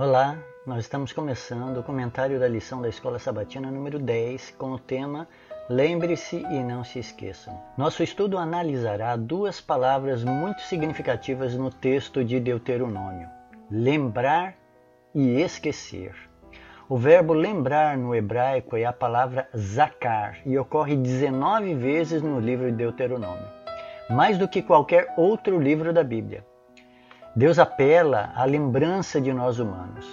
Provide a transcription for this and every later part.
Olá, nós estamos começando o comentário da lição da Escola Sabatina número 10 com o tema Lembre-se e não se esqueçam. Nosso estudo analisará duas palavras muito significativas no texto de Deuteronômio: lembrar e esquecer. O verbo lembrar no hebraico é a palavra zakar e ocorre 19 vezes no livro de Deuteronômio, mais do que qualquer outro livro da Bíblia. Deus apela à lembrança de nós humanos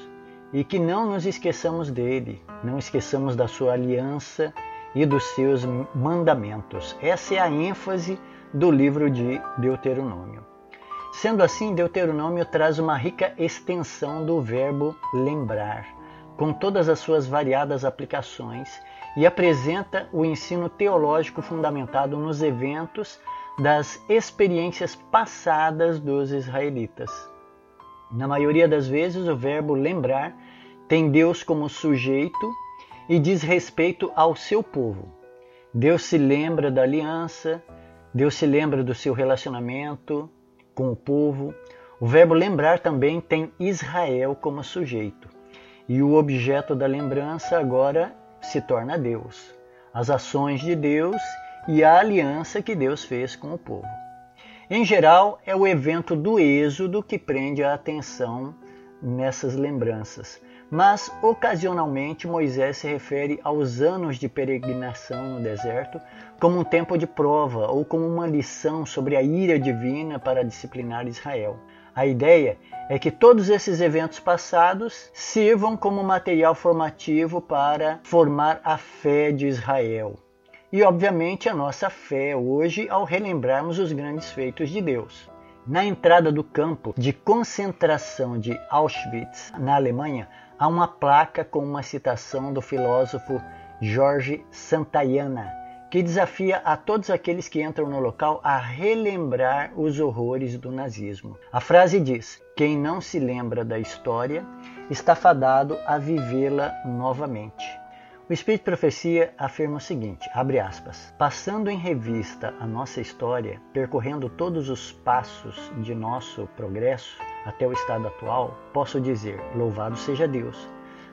e que não nos esqueçamos dele, não esqueçamos da sua aliança e dos seus mandamentos. Essa é a ênfase do livro de Deuteronômio. Sendo assim, Deuteronômio traz uma rica extensão do verbo lembrar, com todas as suas variadas aplicações, e apresenta o ensino teológico fundamentado nos eventos das experiências passadas dos israelitas. Na maioria das vezes, o verbo lembrar tem Deus como sujeito e diz respeito ao seu povo. Deus se lembra da aliança, Deus se lembra do seu relacionamento com o povo. O verbo lembrar também tem Israel como sujeito. E o objeto da lembrança agora se torna Deus. As ações de Deus e a aliança que Deus fez com o povo. Em geral, é o evento do Êxodo que prende a atenção nessas lembranças, mas ocasionalmente Moisés se refere aos anos de peregrinação no deserto como um tempo de prova ou como uma lição sobre a ira divina para disciplinar Israel. A ideia é que todos esses eventos passados sirvam como material formativo para formar a fé de Israel, e, obviamente, a nossa fé hoje ao relembrarmos os grandes feitos de Deus. Na entrada do campo de concentração de Auschwitz, na Alemanha, há uma placa com uma citação do filósofo Jorge Santayana, que desafia a todos aqueles que entram no local a relembrar os horrores do nazismo. A frase diz: Quem não se lembra da história está fadado a vivê-la novamente. O Espírito de Profecia afirma o seguinte, abre aspas, passando em revista a nossa história, percorrendo todos os passos de nosso progresso até o estado atual, posso dizer, louvado seja Deus.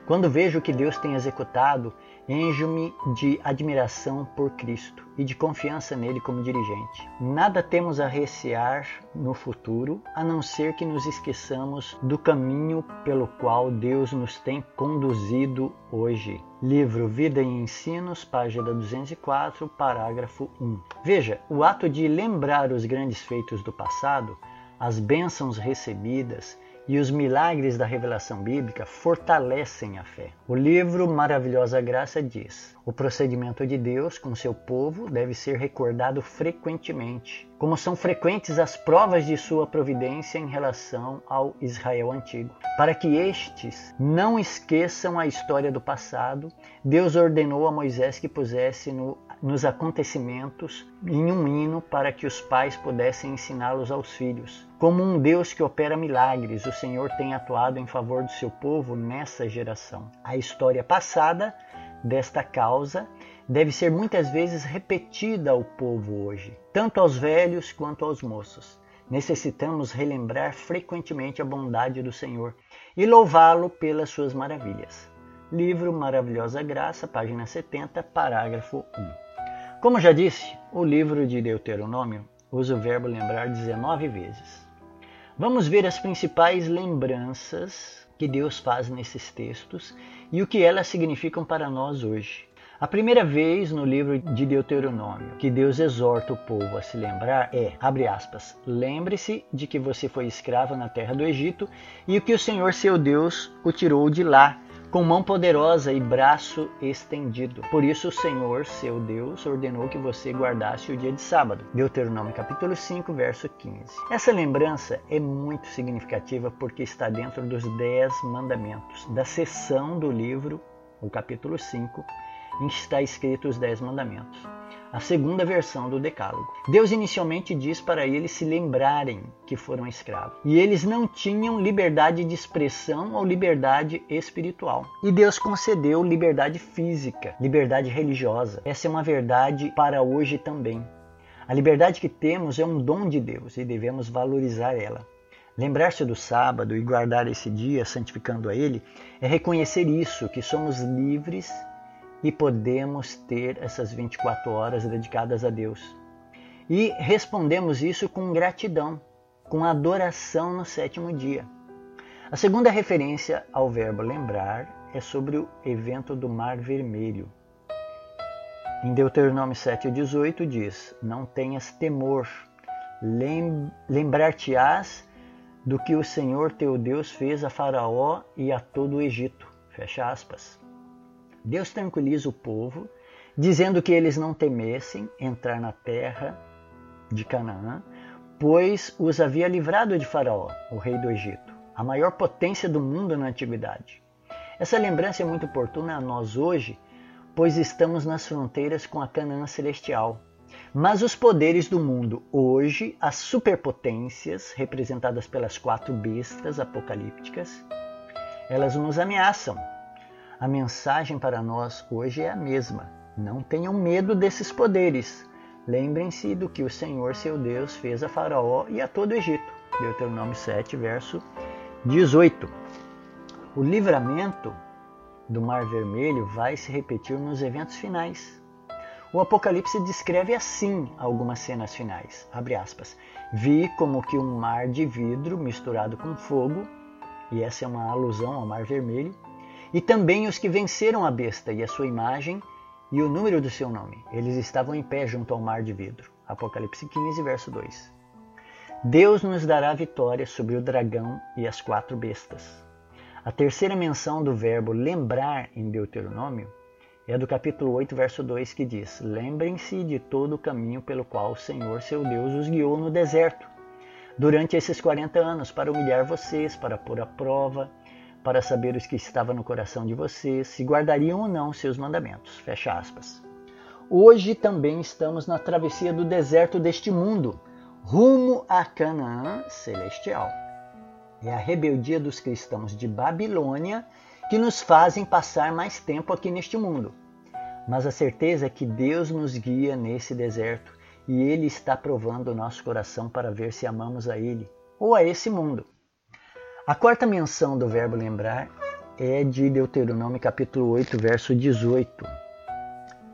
Quando vejo o que Deus tem executado Enjo-me de admiração por Cristo e de confiança nele como dirigente. Nada temos a recear no futuro, a não ser que nos esqueçamos do caminho pelo qual Deus nos tem conduzido hoje. Livro Vida e Ensinos, página 204, parágrafo 1. Veja, o ato de lembrar os grandes feitos do passado, as bênçãos recebidas, e os milagres da revelação bíblica fortalecem a fé. O livro Maravilhosa Graça diz: o procedimento de Deus com seu povo deve ser recordado frequentemente, como são frequentes as provas de sua providência em relação ao Israel antigo. Para que estes não esqueçam a história do passado, Deus ordenou a Moisés que pusesse no nos acontecimentos em um hino para que os pais pudessem ensiná-los aos filhos. Como um Deus que opera milagres, o Senhor tem atuado em favor do seu povo nessa geração. A história passada desta causa deve ser muitas vezes repetida ao povo hoje, tanto aos velhos quanto aos moços. Necessitamos relembrar frequentemente a bondade do Senhor e louvá-lo pelas suas maravilhas. Livro Maravilhosa Graça, página 70, parágrafo 1. Como já disse, o livro de Deuteronômio usa o verbo lembrar 19 vezes. Vamos ver as principais lembranças que Deus faz nesses textos e o que elas significam para nós hoje. A primeira vez no livro de Deuteronômio que Deus exorta o povo a se lembrar é, abre aspas, lembre-se de que você foi escravo na terra do Egito e que o Senhor seu Deus o tirou de lá com mão poderosa e braço estendido. Por isso o Senhor, seu Deus, ordenou que você guardasse o dia de sábado. Deuteronômio capítulo 5, verso 15. Essa lembrança é muito significativa porque está dentro dos dez mandamentos da seção do livro, o capítulo 5, em que está escrito os dez mandamentos a segunda versão do Decálogo. Deus inicialmente diz para eles se lembrarem que foram escravos. E eles não tinham liberdade de expressão ou liberdade espiritual. E Deus concedeu liberdade física, liberdade religiosa. Essa é uma verdade para hoje também. A liberdade que temos é um dom de Deus e devemos valorizar ela. Lembrar-se do sábado e guardar esse dia, santificando a ele, é reconhecer isso, que somos livres e podemos ter essas 24 horas dedicadas a Deus. E respondemos isso com gratidão, com adoração no sétimo dia. A segunda referência ao verbo lembrar é sobre o evento do Mar Vermelho. Em Deuteronômio 7,18 diz: Não tenhas temor, lembrar-te-ás do que o Senhor teu Deus fez a Faraó e a todo o Egito. Fecha aspas. Deus tranquiliza o povo, dizendo que eles não temessem entrar na terra de Canaã, pois os havia livrado de Faraó, o rei do Egito, a maior potência do mundo na antiguidade. Essa lembrança é muito oportuna a nós hoje, pois estamos nas fronteiras com a Canaã celestial, mas os poderes do mundo hoje, as superpotências representadas pelas quatro bestas apocalípticas, elas nos ameaçam. A mensagem para nós hoje é a mesma. Não tenham medo desses poderes. Lembrem-se do que o Senhor, seu Deus, fez a Faraó e a todo o Egito. Deuteronômio 7, verso 18. O livramento do Mar Vermelho vai se repetir nos eventos finais. O Apocalipse descreve assim algumas cenas finais. Aspas. Vi como que um mar de vidro misturado com fogo, e essa é uma alusão ao Mar Vermelho, e também os que venceram a besta e a sua imagem e o número do seu nome. Eles estavam em pé junto ao mar de vidro. Apocalipse 15, verso 2. Deus nos dará vitória sobre o dragão e as quatro bestas. A terceira menção do verbo lembrar em Deuteronômio é do capítulo 8, verso 2, que diz: Lembrem-se de todo o caminho pelo qual o Senhor, seu Deus, os guiou no deserto, durante esses 40 anos, para humilhar vocês, para pôr à prova, para saber os que estava no coração de vocês, se guardariam ou não seus mandamentos. Fecha aspas. Hoje também estamos na travessia do deserto deste mundo, rumo a Canaã celestial. É a rebeldia dos cristãos de Babilônia que nos fazem passar mais tempo aqui neste mundo. Mas a certeza é que Deus nos guia nesse deserto e Ele está provando o nosso coração para ver se amamos a Ele ou a esse mundo. A quarta menção do verbo lembrar é de Deuteronômio capítulo 8, verso 18,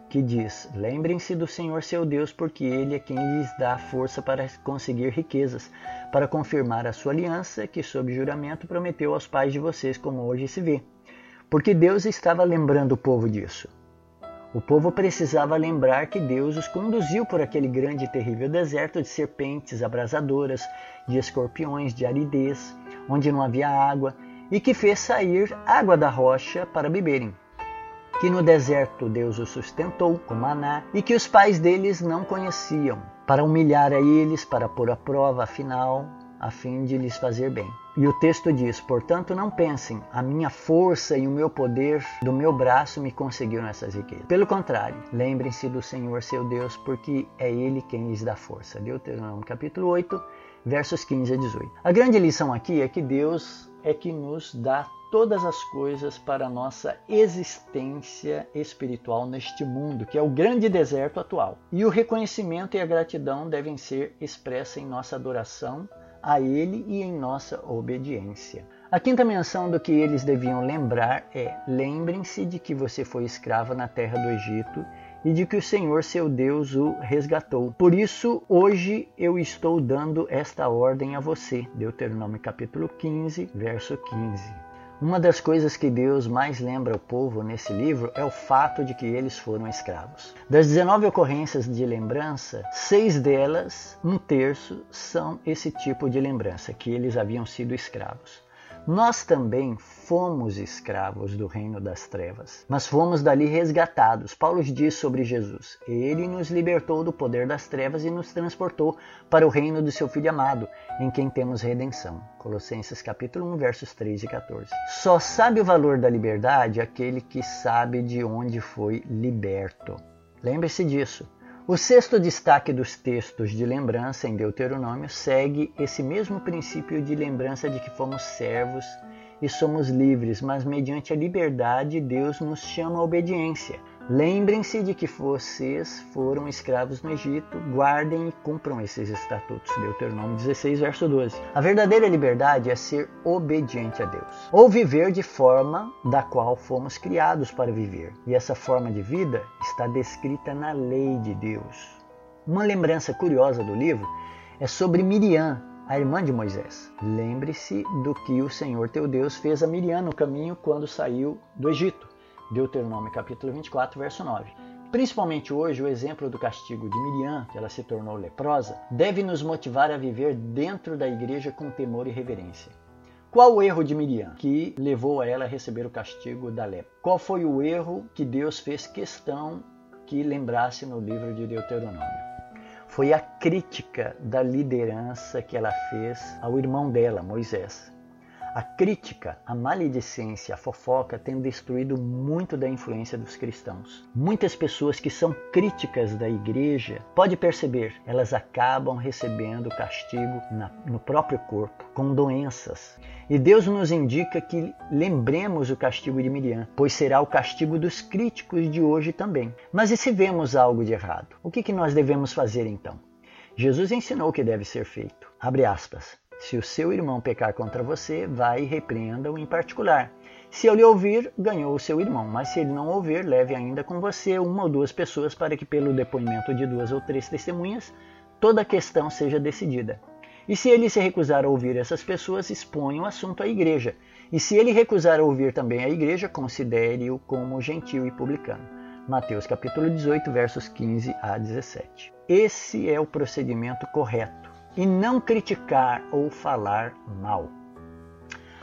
que diz: Lembrem-se do Senhor seu Deus, porque Ele é quem lhes dá força para conseguir riquezas, para confirmar a sua aliança, que sob juramento prometeu aos pais de vocês, como hoje se vê porque Deus estava lembrando o povo disso. O povo precisava lembrar que Deus os conduziu por aquele grande e terrível deserto de serpentes abrasadoras, de escorpiões, de aridez, onde não havia água, e que fez sair água da rocha para beberem. Que no deserto Deus os sustentou com maná e que os pais deles não conheciam, para humilhar a eles, para pôr à prova, afinal, a fim de lhes fazer bem. E o texto diz: Portanto, não pensem, a minha força e o meu poder do meu braço me conseguiram essas riquezas. Pelo contrário, lembrem-se do Senhor seu Deus, porque é Ele quem lhes dá força. Deuteronômio capítulo 8, versos 15 a 18. A grande lição aqui é que Deus é que nos dá todas as coisas para a nossa existência espiritual neste mundo, que é o grande deserto atual. E o reconhecimento e a gratidão devem ser expressas em nossa adoração a Ele e em nossa obediência. A quinta menção do que eles deviam lembrar é: lembrem-se de que você foi escravo na terra do Egito e de que o Senhor seu Deus o resgatou. Por isso, hoje eu estou dando esta ordem a você. Deuteronômio capítulo 15, verso 15. Uma das coisas que Deus mais lembra ao povo nesse livro é o fato de que eles foram escravos. Das 19 ocorrências de lembrança, seis delas, um terço, são esse tipo de lembrança, que eles haviam sido escravos. Nós também fomos escravos do reino das trevas, mas fomos dali resgatados. Paulo diz sobre Jesus: Ele nos libertou do poder das trevas e nos transportou para o reino do seu Filho amado, em quem temos redenção. Colossenses capítulo 1, versos 3 e 14. Só sabe o valor da liberdade aquele que sabe de onde foi liberto. Lembre-se disso. O sexto destaque dos textos de lembrança em Deuteronômio segue esse mesmo princípio de lembrança de que fomos servos e somos livres, mas mediante a liberdade Deus nos chama à obediência. Lembrem-se de que vocês foram escravos no Egito, guardem e cumpram esses estatutos. Deuteronômio 16, verso 12. A verdadeira liberdade é ser obediente a Deus, ou viver de forma da qual fomos criados para viver. E essa forma de vida está descrita na lei de Deus. Uma lembrança curiosa do livro é sobre Miriam, a irmã de Moisés. Lembre-se do que o Senhor teu Deus fez a Miriam no caminho quando saiu do Egito. Deuteronômio capítulo 24, verso 9. Principalmente hoje, o exemplo do castigo de Miriam, que ela se tornou leprosa, deve nos motivar a viver dentro da igreja com temor e reverência. Qual o erro de Miriam que levou a ela a receber o castigo da lepra? Qual foi o erro que Deus fez questão que lembrasse no livro de Deuteronômio? Foi a crítica da liderança que ela fez ao irmão dela, Moisés. A crítica, a maledicência, a fofoca têm destruído muito da influência dos cristãos. Muitas pessoas que são críticas da igreja, pode perceber, elas acabam recebendo castigo na, no próprio corpo, com doenças. E Deus nos indica que lembremos o castigo de Miriam, pois será o castigo dos críticos de hoje também. Mas e se vemos algo de errado? O que, que nós devemos fazer então? Jesus ensinou o que deve ser feito. Abre aspas. Se o seu irmão pecar contra você, vai e repreenda-o em particular. Se ele ouvir, ganhou o seu irmão, mas se ele não ouvir, leve ainda com você uma ou duas pessoas para que, pelo depoimento de duas ou três testemunhas, toda a questão seja decidida. E se ele se recusar a ouvir essas pessoas, exponha o assunto à igreja. E se ele recusar a ouvir também a igreja, considere-o como gentil e publicano. Mateus capítulo 18, versos 15 a 17. Esse é o procedimento correto e não criticar ou falar mal.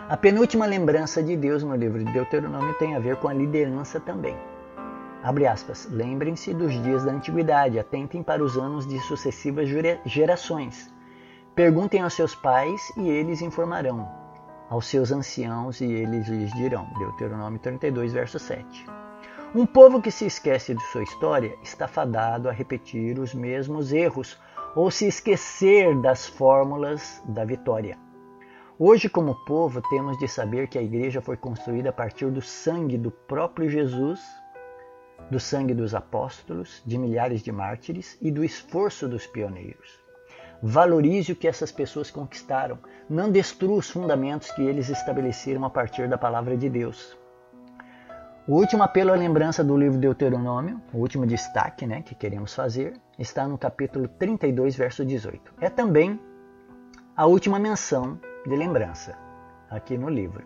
A penúltima lembrança de Deus no livro de Deuteronômio tem a ver com a liderança também. Abre aspas. Lembrem-se dos dias da antiguidade, atentem para os anos de sucessivas gerações. Perguntem aos seus pais e eles informarão, aos seus anciãos e eles lhes dirão. Deuteronômio 32, verso 7. Um povo que se esquece de sua história está fadado a repetir os mesmos erros ou se esquecer das fórmulas da vitória. Hoje, como povo, temos de saber que a igreja foi construída a partir do sangue do próprio Jesus, do sangue dos apóstolos, de milhares de mártires e do esforço dos pioneiros. Valorize o que essas pessoas conquistaram, não destrua os fundamentos que eles estabeleceram a partir da palavra de Deus. O último apelo à lembrança do livro Deuteronômio, o último destaque né, que queremos fazer, está no capítulo 32, verso 18. É também a última menção de lembrança aqui no livro.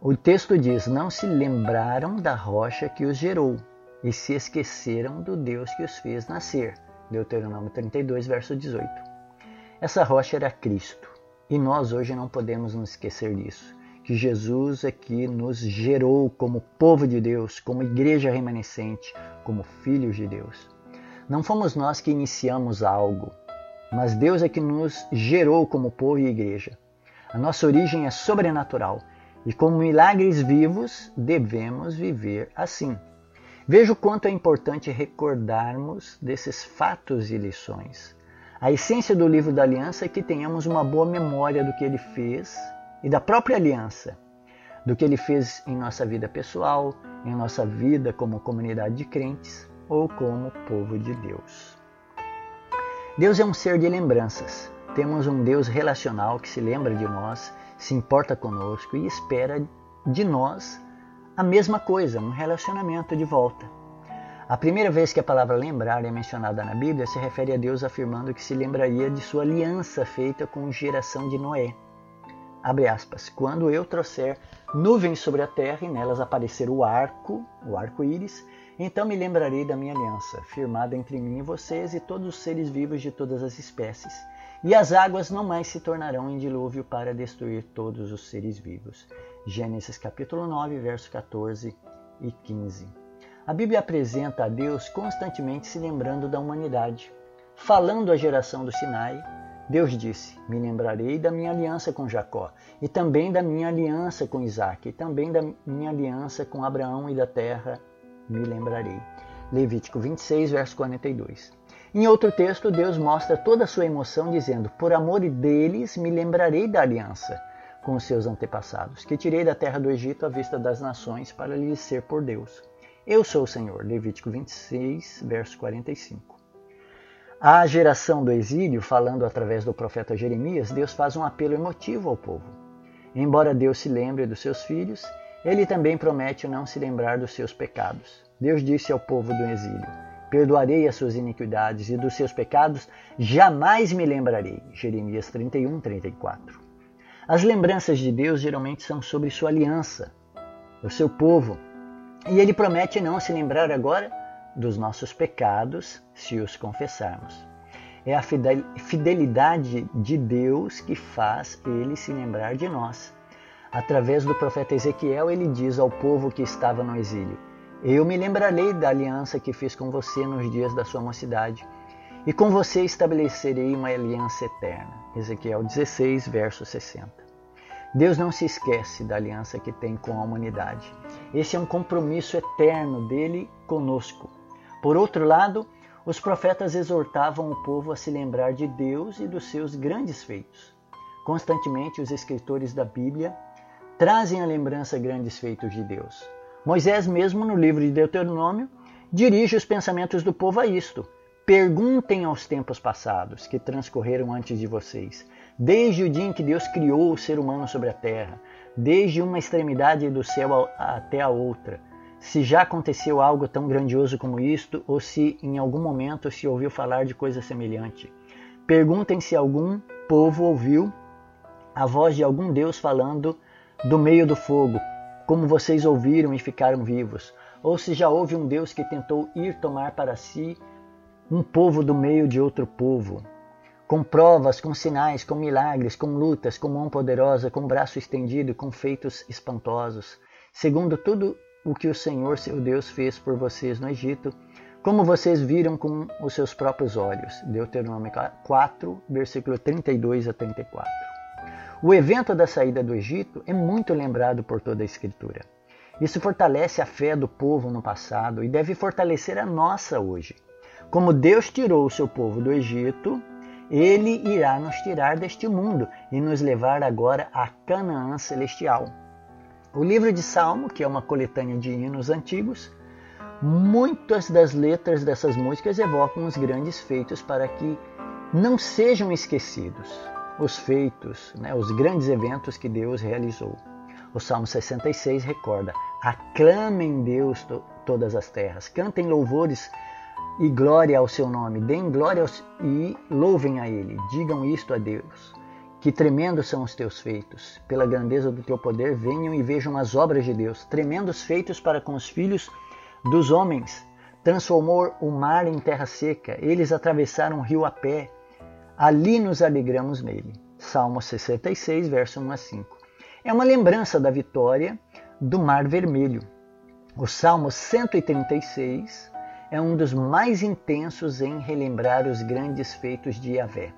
O texto diz: Não se lembraram da rocha que os gerou e se esqueceram do Deus que os fez nascer. Deuteronômio 32, verso 18. Essa rocha era Cristo e nós hoje não podemos nos esquecer disso que Jesus aqui nos gerou como povo de Deus, como igreja remanescente, como filhos de Deus. Não fomos nós que iniciamos algo, mas Deus é que nos gerou como povo e igreja. A nossa origem é sobrenatural e, como milagres vivos, devemos viver assim. Veja o quanto é importante recordarmos desses fatos e lições. A essência do livro da aliança é que tenhamos uma boa memória do que ele fez e da própria aliança, do que ele fez em nossa vida pessoal, em nossa vida como comunidade de crentes ou como povo de Deus. Deus é um ser de lembranças. Temos um Deus relacional que se lembra de nós, se importa conosco e espera de nós a mesma coisa, um relacionamento de volta. A primeira vez que a palavra lembrar é mencionada na Bíblia se refere a Deus afirmando que se lembraria de sua aliança feita com a geração de Noé abre aspas, quando eu trouxer nuvens sobre a terra e nelas aparecer o arco, o arco-íris, então me lembrarei da minha aliança, firmada entre mim e vocês e todos os seres vivos de todas as espécies. E as águas não mais se tornarão em dilúvio para destruir todos os seres vivos. Gênesis capítulo 9, verso 14 e 15. A Bíblia apresenta a Deus constantemente se lembrando da humanidade, falando à geração do Sinai Deus disse: Me lembrarei da minha aliança com Jacó, e também da minha aliança com Isaac, e também da minha aliança com Abraão e da terra me lembrarei. Levítico 26, verso 42. Em outro texto, Deus mostra toda a sua emoção, dizendo: Por amor deles me lembrarei da aliança com os seus antepassados, que tirei da terra do Egito à vista das nações para lhes ser por Deus. Eu sou o Senhor. Levítico 26, verso 45. A geração do exílio, falando através do profeta Jeremias, Deus faz um apelo emotivo ao povo. Embora Deus se lembre dos seus filhos, ele também promete não se lembrar dos seus pecados. Deus disse ao povo do exílio: Perdoarei as suas iniquidades e dos seus pecados jamais me lembrarei. Jeremias 31, 34. As lembranças de Deus geralmente são sobre sua aliança, o seu povo, e ele promete não se lembrar agora dos nossos pecados se os confessarmos. É a fidelidade de Deus que faz ele se lembrar de nós. Através do profeta Ezequiel, ele diz ao povo que estava no exílio: Eu me lembrarei da aliança que fiz com você nos dias da sua mocidade, e com você estabelecerei uma aliança eterna. Ezequiel 16, verso 60. Deus não se esquece da aliança que tem com a humanidade. Esse é um compromisso eterno dele conosco. Por outro lado, os profetas exortavam o povo a se lembrar de Deus e dos seus grandes feitos. Constantemente, os escritores da Bíblia trazem à lembrança grandes feitos de Deus. Moisés, mesmo no livro de Deuteronômio, dirige os pensamentos do povo a isto. Perguntem aos tempos passados que transcorreram antes de vocês, desde o dia em que Deus criou o ser humano sobre a terra, desde uma extremidade do céu até a outra se já aconteceu algo tão grandioso como isto ou se em algum momento se ouviu falar de coisa semelhante. Perguntem se algum povo ouviu a voz de algum Deus falando do meio do fogo, como vocês ouviram e ficaram vivos, ou se já houve um Deus que tentou ir tomar para si um povo do meio de outro povo, com provas, com sinais, com milagres, com lutas, com mão poderosa, com braço estendido, com feitos espantosos, segundo tudo o que o Senhor seu Deus fez por vocês no Egito, como vocês viram com os seus próprios olhos. Deuteronômio 4, versículo 32 a 34. O evento da saída do Egito é muito lembrado por toda a Escritura. Isso fortalece a fé do povo no passado e deve fortalecer a nossa hoje. Como Deus tirou o seu povo do Egito, ele irá nos tirar deste mundo e nos levar agora a Canaã celestial. O livro de Salmo, que é uma coletânea de hinos antigos, muitas das letras dessas músicas evocam os grandes feitos para que não sejam esquecidos os feitos, né, os grandes eventos que Deus realizou. O Salmo 66 recorda: aclamem Deus to todas as terras, cantem louvores e glória ao seu nome, deem glória e louvem a Ele, digam isto a Deus. Que tremendos são os teus feitos. Pela grandeza do teu poder, venham e vejam as obras de Deus. Tremendos feitos para com os filhos dos homens. Transformou o mar em terra seca. Eles atravessaram o rio a pé. Ali nos alegramos nele. Salmo 66, verso 1 a 5. É uma lembrança da vitória do Mar Vermelho. O Salmo 136 é um dos mais intensos em relembrar os grandes feitos de Yahvé.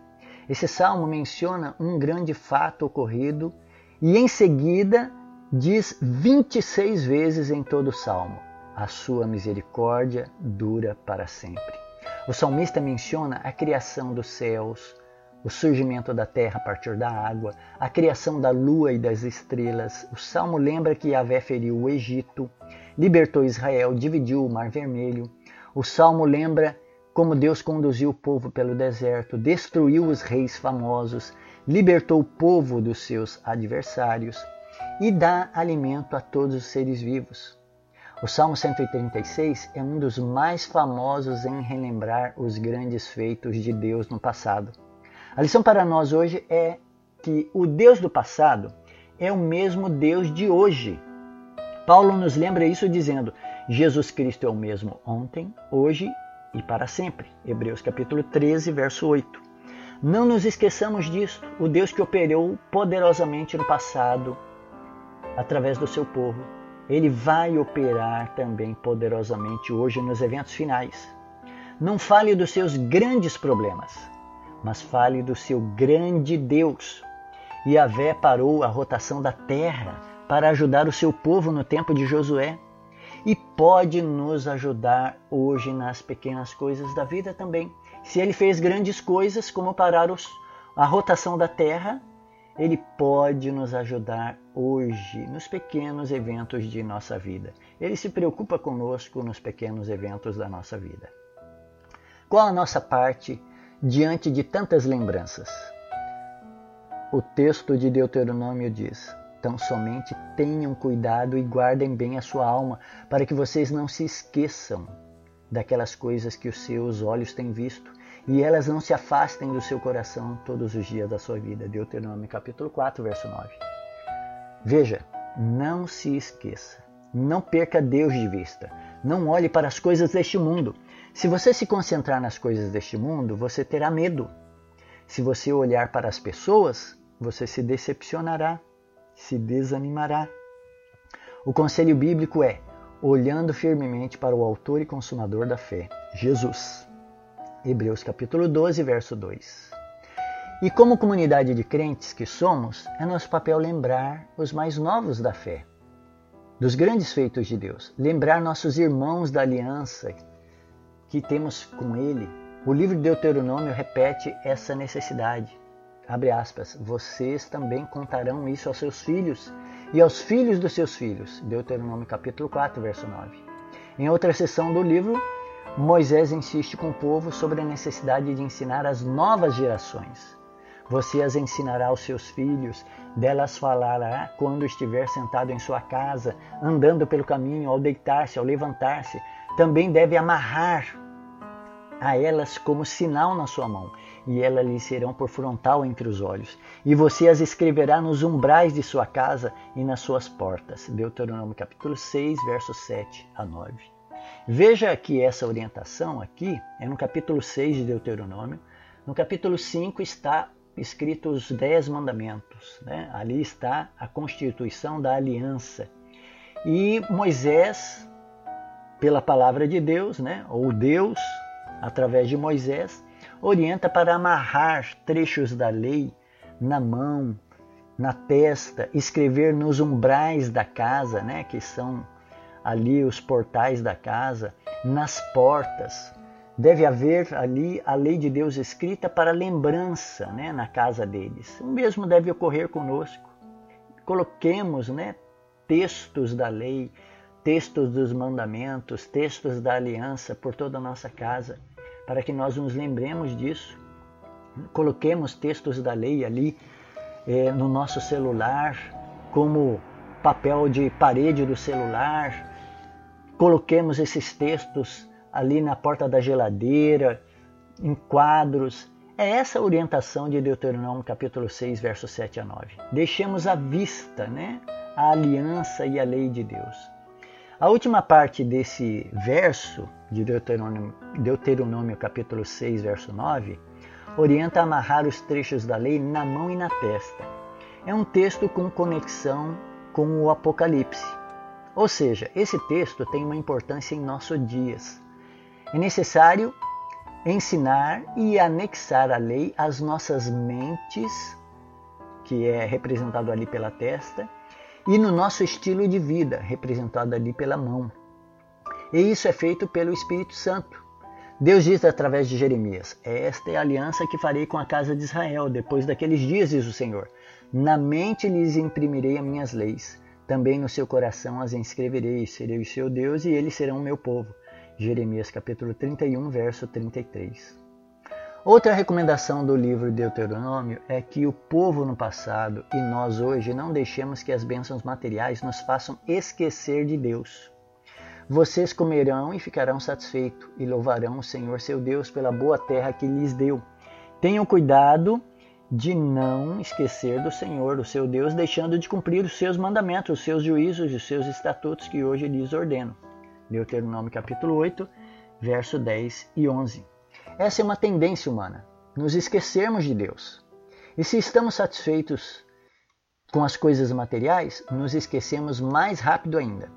Esse salmo menciona um grande fato ocorrido e em seguida diz 26 vezes em todo o salmo: A sua misericórdia dura para sempre. O salmista menciona a criação dos céus, o surgimento da terra a partir da água, a criação da lua e das estrelas. O salmo lembra que Yahvé feriu o Egito, libertou Israel, dividiu o Mar Vermelho. O salmo lembra como Deus conduziu o povo pelo deserto, destruiu os reis famosos, libertou o povo dos seus adversários e dá alimento a todos os seres vivos. O Salmo 136 é um dos mais famosos em relembrar os grandes feitos de Deus no passado. A lição para nós hoje é que o Deus do passado é o mesmo Deus de hoje. Paulo nos lembra isso dizendo: Jesus Cristo é o mesmo ontem, hoje e para sempre. Hebreus capítulo 13, verso 8. Não nos esqueçamos disto, o Deus que operou poderosamente no passado através do seu povo, ele vai operar também poderosamente hoje nos eventos finais. Não fale dos seus grandes problemas, mas fale do seu grande Deus. Yahvé parou a rotação da terra para ajudar o seu povo no tempo de Josué e pode nos ajudar hoje nas pequenas coisas da vida também. Se ele fez grandes coisas, como parar os, a rotação da Terra, Ele pode nos ajudar hoje nos pequenos eventos de nossa vida. Ele se preocupa conosco nos pequenos eventos da nossa vida. Qual a nossa parte diante de tantas lembranças? O texto de Deuteronômio diz: Então somente tenham cuidado e guardem bem a sua alma, para que vocês não se esqueçam daquelas coisas que os seus olhos têm visto e elas não se afastem do seu coração todos os dias da sua vida. Deuteronômio capítulo 4, verso 9. Veja, não se esqueça, não perca Deus de vista, não olhe para as coisas deste mundo. Se você se concentrar nas coisas deste mundo, você terá medo. Se você olhar para as pessoas, você se decepcionará, se desanimará. O conselho bíblico é: olhando firmemente para o autor e consumador da fé, Jesus. Hebreus capítulo 12, verso 2. E como comunidade de crentes que somos, é nosso papel lembrar os mais novos da fé, dos grandes feitos de Deus, lembrar nossos irmãos da aliança que temos com Ele. O livro de Deuteronômio repete essa necessidade. Abre aspas, vocês também contarão isso aos seus filhos e aos filhos dos seus filhos. Deuteronômio capítulo 4, verso 9. Em outra seção do livro, Moisés insiste com o povo sobre a necessidade de ensinar as novas gerações. Você as ensinará aos seus filhos, delas falará quando estiver sentado em sua casa, andando pelo caminho, ao deitar-se, ao levantar-se. Também deve amarrar a elas como sinal na sua mão, e elas lhe serão por frontal entre os olhos. E você as escreverá nos umbrais de sua casa e nas suas portas. Deuteronômio capítulo 6, versos 7 a 9. Veja que essa orientação aqui é no capítulo 6 de Deuteronômio. No capítulo 5 está escrito os dez mandamentos. Né? Ali está a constituição da aliança. E Moisés, pela palavra de Deus, né? ou Deus, através de Moisés, orienta para amarrar trechos da lei na mão, na testa, escrever nos umbrais da casa, né, que são ali os portais da casa, nas portas. Deve haver ali a lei de Deus escrita para lembrança né, na casa deles. O mesmo deve ocorrer conosco. Coloquemos né, textos da lei, textos dos mandamentos, textos da aliança por toda a nossa casa para que nós nos lembremos disso. Coloquemos textos da lei ali é, no nosso celular, como papel de parede do celular. Coloquemos esses textos ali na porta da geladeira, em quadros. É essa a orientação de Deuteronômio capítulo 6, versos 7 a 9. Deixemos à vista né, a aliança e a lei de Deus. A última parte desse verso de Deuteronômio, Deuteronômio capítulo 6, verso 9, orienta a amarrar os trechos da lei na mão e na testa. É um texto com conexão com o Apocalipse. Ou seja, esse texto tem uma importância em nossos dias. É necessário ensinar e anexar a lei às nossas mentes, que é representado ali pela testa, e no nosso estilo de vida, representado ali pela mão. E isso é feito pelo Espírito Santo. Deus diz através de Jeremias: Esta é a aliança que farei com a casa de Israel depois daqueles dias, diz o Senhor. Na mente lhes imprimirei as minhas leis, também no seu coração as inscreverei, serei o seu Deus e eles serão o meu povo. Jeremias capítulo 31, verso 33. Outra recomendação do livro Deuteronômio é que o povo no passado e nós hoje não deixemos que as bênçãos materiais nos façam esquecer de Deus. Vocês comerão e ficarão satisfeitos e louvarão o Senhor seu Deus pela boa terra que lhes deu. Tenham cuidado de não esquecer do Senhor, o seu Deus, deixando de cumprir os seus mandamentos, os seus juízos os seus estatutos que hoje lhes ordeno. Deuteronômio capítulo 8, verso 10 e 11. Essa é uma tendência humana, nos esquecermos de Deus. E se estamos satisfeitos com as coisas materiais, nos esquecemos mais rápido ainda.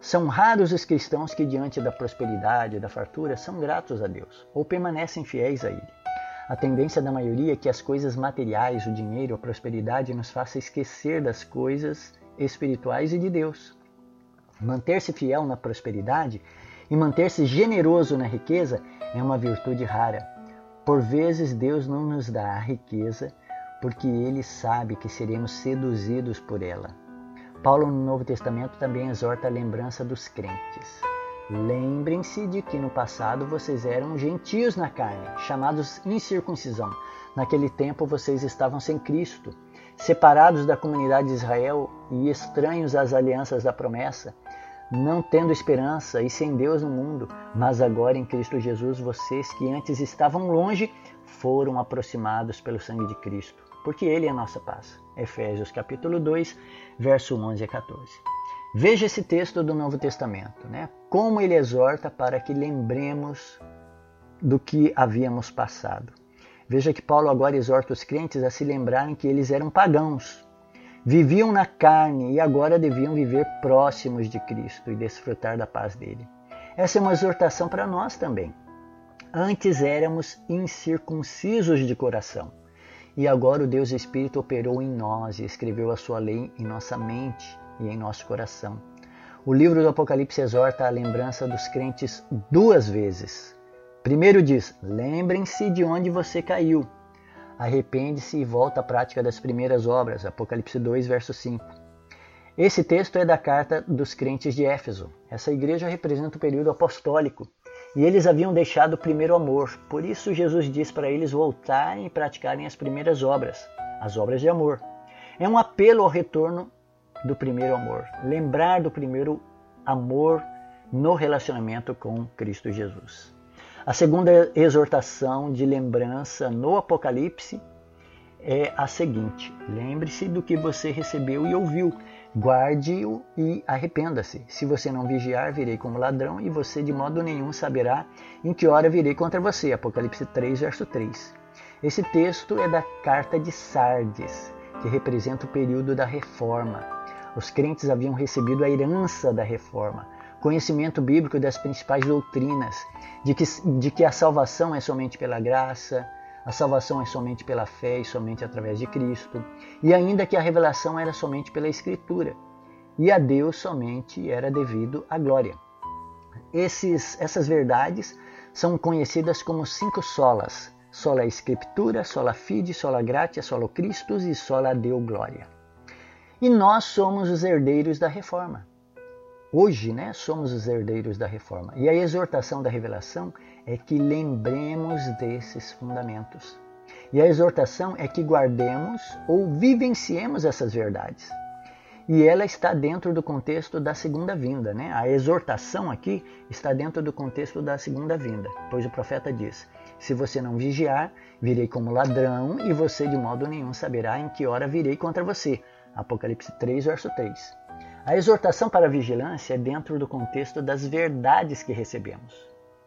São raros os cristãos que, diante da prosperidade da fartura, são gratos a Deus ou permanecem fiéis a Ele. A tendência da maioria é que as coisas materiais, o dinheiro, a prosperidade nos faça esquecer das coisas espirituais e de Deus. Manter-se fiel na prosperidade e manter-se generoso na riqueza é uma virtude rara. Por vezes Deus não nos dá a riqueza porque ele sabe que seremos seduzidos por ela. Paulo, no Novo Testamento, também exorta a lembrança dos crentes. Lembrem-se de que no passado vocês eram gentios na carne, chamados incircuncisão. Naquele tempo vocês estavam sem Cristo, separados da comunidade de Israel e estranhos às alianças da promessa, não tendo esperança e sem Deus no mundo, mas agora em Cristo Jesus, vocês que antes estavam longe foram aproximados pelo sangue de Cristo, porque Ele é a nossa paz. Efésios capítulo 2, verso 11 a 14. Veja esse texto do Novo Testamento, né? como ele exorta para que lembremos do que havíamos passado. Veja que Paulo agora exorta os crentes a se lembrarem que eles eram pagãos, viviam na carne e agora deviam viver próximos de Cristo e desfrutar da paz dele. Essa é uma exortação para nós também. Antes éramos incircuncisos de coração, e agora o Deus Espírito operou em nós e escreveu a sua lei em nossa mente e em nosso coração. O livro do Apocalipse exorta a lembrança dos crentes duas vezes. Primeiro diz: lembrem-se de onde você caiu. Arrepende-se e volta à prática das primeiras obras. Apocalipse 2, verso 5. Esse texto é da carta dos crentes de Éfeso. Essa igreja representa o período apostólico e eles haviam deixado o primeiro amor. Por isso, Jesus diz para eles voltarem e praticarem as primeiras obras, as obras de amor. É um apelo ao retorno do primeiro amor, lembrar do primeiro amor no relacionamento com Cristo Jesus. A segunda exortação de lembrança no Apocalipse é a seguinte: lembre-se do que você recebeu e ouviu, guarde-o e arrependa-se. Se você não vigiar, virei como ladrão e você de modo nenhum saberá em que hora virei contra você. Apocalipse 3, verso 3. Esse texto é da carta de Sardes, que representa o período da reforma. Os crentes haviam recebido a herança da reforma, conhecimento bíblico das principais doutrinas, de que, de que a salvação é somente pela graça, a salvação é somente pela fé e somente através de Cristo, e ainda que a revelação era somente pela Escritura, e a Deus somente era devido a glória. Esses, essas verdades são conhecidas como cinco solas: sola Escritura, sola Fide, sola Gratia, sola Christus e sola Deo Glória. E nós somos os herdeiros da reforma. Hoje, né, somos os herdeiros da reforma. E a exortação da revelação é que lembremos desses fundamentos. E a exortação é que guardemos ou vivenciemos essas verdades. E ela está dentro do contexto da segunda vinda. Né? A exortação aqui está dentro do contexto da segunda vinda, pois o profeta diz: Se você não vigiar, virei como ladrão, e você de modo nenhum saberá em que hora virei contra você. Apocalipse 3, verso 3. A exortação para a vigilância é dentro do contexto das verdades que recebemos,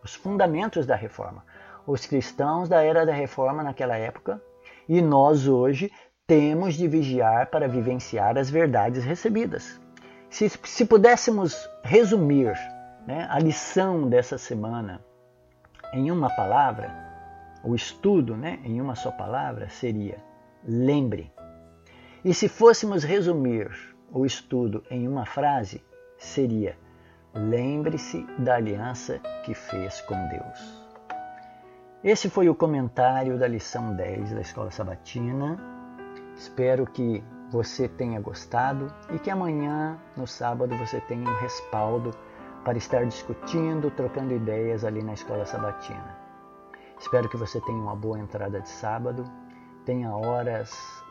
os fundamentos da reforma. Os cristãos da era da reforma naquela época e nós hoje temos de vigiar para vivenciar as verdades recebidas. Se, se pudéssemos resumir né, a lição dessa semana em uma palavra, o estudo né, em uma só palavra seria: lembre. E se fôssemos resumir o estudo em uma frase, seria: lembre-se da aliança que fez com Deus. Esse foi o comentário da lição 10 da Escola Sabatina. Espero que você tenha gostado e que amanhã, no sábado, você tenha um respaldo para estar discutindo, trocando ideias ali na Escola Sabatina. Espero que você tenha uma boa entrada de sábado, tenha horas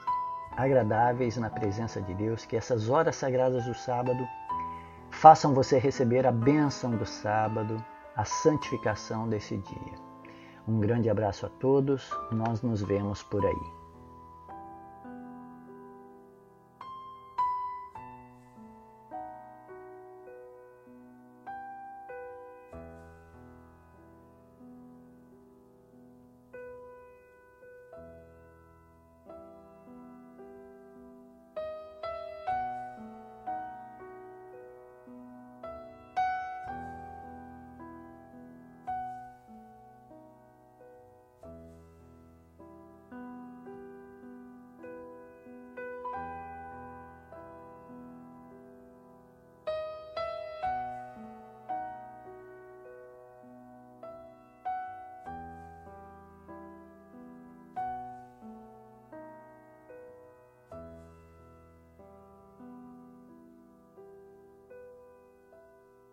agradáveis na presença de Deus, que essas horas sagradas do sábado façam você receber a bênção do sábado, a santificação desse dia. Um grande abraço a todos, nós nos vemos por aí.